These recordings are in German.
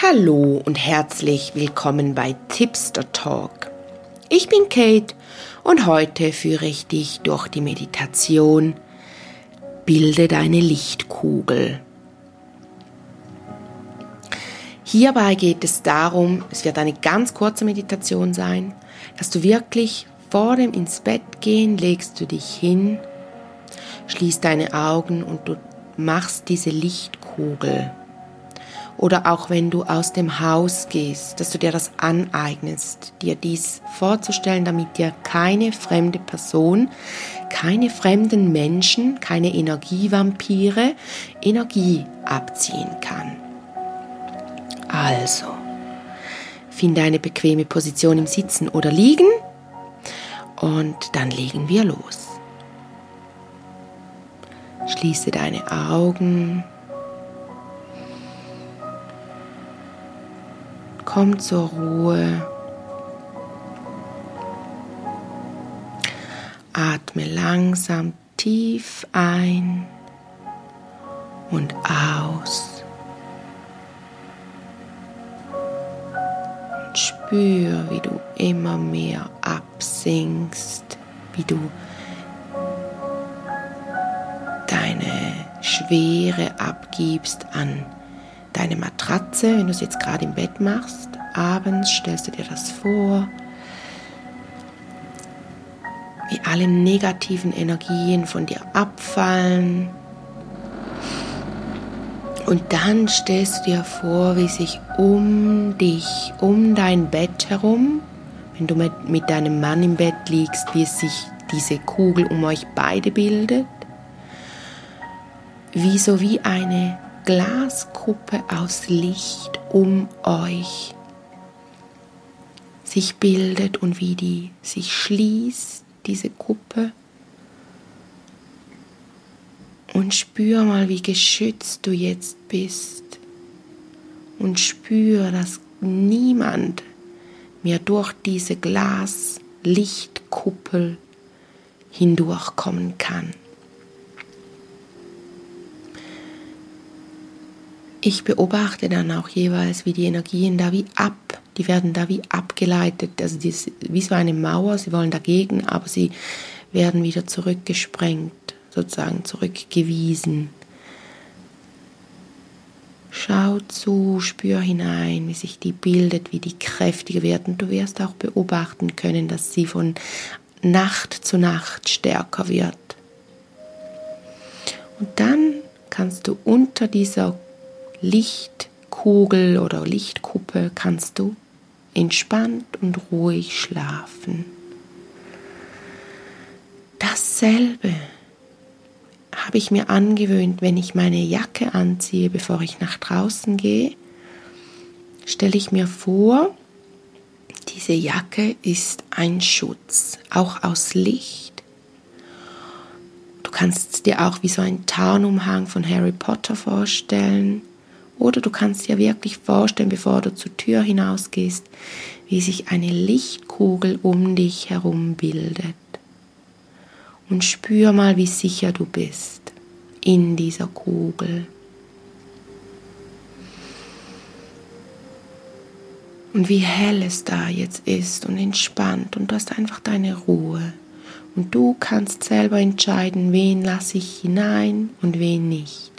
Hallo und herzlich willkommen bei Tipster Talk. Ich bin Kate und heute führe ich dich durch die Meditation Bilde deine Lichtkugel. Hierbei geht es darum, es wird eine ganz kurze Meditation sein, dass du wirklich vor dem ins Bett gehen legst du dich hin, schließt deine Augen und du machst diese Lichtkugel oder auch wenn du aus dem Haus gehst, dass du dir das aneignest, dir dies vorzustellen, damit dir keine fremde Person, keine fremden Menschen, keine Energievampire Energie abziehen kann. Also, finde eine bequeme Position im Sitzen oder Liegen und dann legen wir los. Schließe deine Augen Komm zur Ruhe. Atme langsam tief ein und aus. Und spür, wie du immer mehr absinkst, wie du deine Schwere abgibst an deine Matratze, wenn du es jetzt gerade im Bett machst. Abends stellst du dir das vor, wie alle negativen Energien von dir abfallen. Und dann stellst du dir vor, wie sich um dich, um dein Bett herum, wenn du mit, mit deinem Mann im Bett liegst, wie sich diese Kugel um euch beide bildet, wie so wie eine Glaskuppe aus Licht um euch sich bildet und wie die sich schließt, diese Kuppe. Und spür mal, wie geschützt du jetzt bist. Und spür, dass niemand mehr durch diese Glaslichtkuppel hindurchkommen kann. Ich beobachte dann auch jeweils, wie die Energien da wie ab, die werden da wie abgeleitet. Also die ist wie so eine Mauer, sie wollen dagegen, aber sie werden wieder zurückgesprengt, sozusagen zurückgewiesen. Schau zu, spür hinein, wie sich die bildet, wie die kräftiger wird. Und du wirst auch beobachten können, dass sie von Nacht zu Nacht stärker wird. Und dann kannst du unter dieser Lichtkugel oder Lichtkuppe kannst du entspannt und ruhig schlafen. Dasselbe habe ich mir angewöhnt, wenn ich meine Jacke anziehe, bevor ich nach draußen gehe, stelle ich mir vor, diese Jacke ist ein Schutz, auch aus Licht. Du kannst dir auch wie so ein Tarnumhang von Harry Potter vorstellen. Oder du kannst dir wirklich vorstellen, bevor du zur Tür hinausgehst, wie sich eine Lichtkugel um dich herum bildet. Und spür mal, wie sicher du bist in dieser Kugel. Und wie hell es da jetzt ist und entspannt und du hast einfach deine Ruhe. Und du kannst selber entscheiden, wen lasse ich hinein und wen nicht.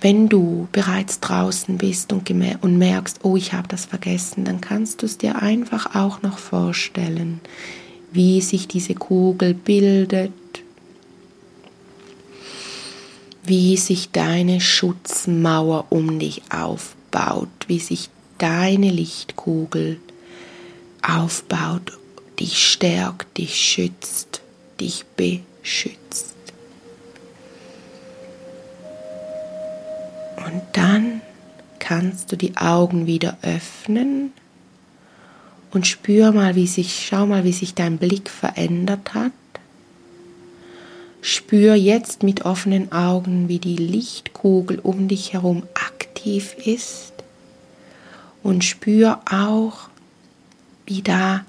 Wenn du bereits draußen bist und, und merkst, oh, ich habe das vergessen, dann kannst du es dir einfach auch noch vorstellen, wie sich diese Kugel bildet, wie sich deine Schutzmauer um dich aufbaut, wie sich deine Lichtkugel aufbaut, dich stärkt, dich schützt, dich beschützt. Und dann kannst du die Augen wieder öffnen und spür mal, wie sich, schau mal, wie sich dein Blick verändert hat. Spür jetzt mit offenen Augen, wie die Lichtkugel um dich herum aktiv ist. Und spür auch, wie da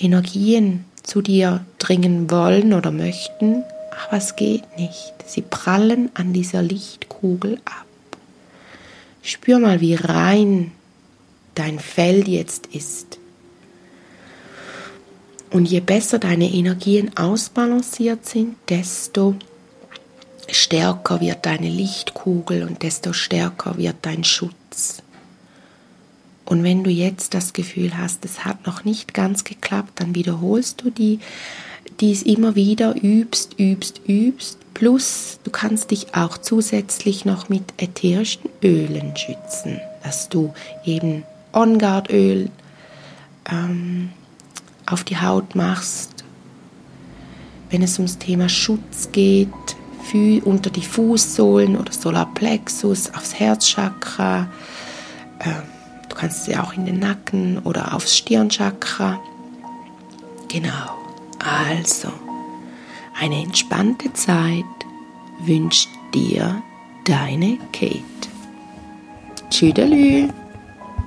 Energien zu dir dringen wollen oder möchten, aber es geht nicht. Sie prallen an dieser Lichtkugel ab. Spür mal, wie rein dein Feld jetzt ist. Und je besser deine Energien ausbalanciert sind, desto stärker wird deine Lichtkugel und desto stärker wird dein Schutz. Und wenn du jetzt das Gefühl hast, es hat noch nicht ganz geklappt, dann wiederholst du die, dies immer wieder, übst, übst, übst. Plus, du kannst dich auch zusätzlich noch mit ätherischen Ölen schützen, dass du eben On-Guard-Öl ähm, auf die Haut machst. Wenn es ums Thema Schutz geht, unter die Fußsohlen oder Solarplexus, aufs Herzchakra. Ähm, du kannst sie auch in den Nacken oder aufs Stirnchakra. Genau. Also, eine entspannte Zeit wünscht dir deine Kate. Tschüdelü.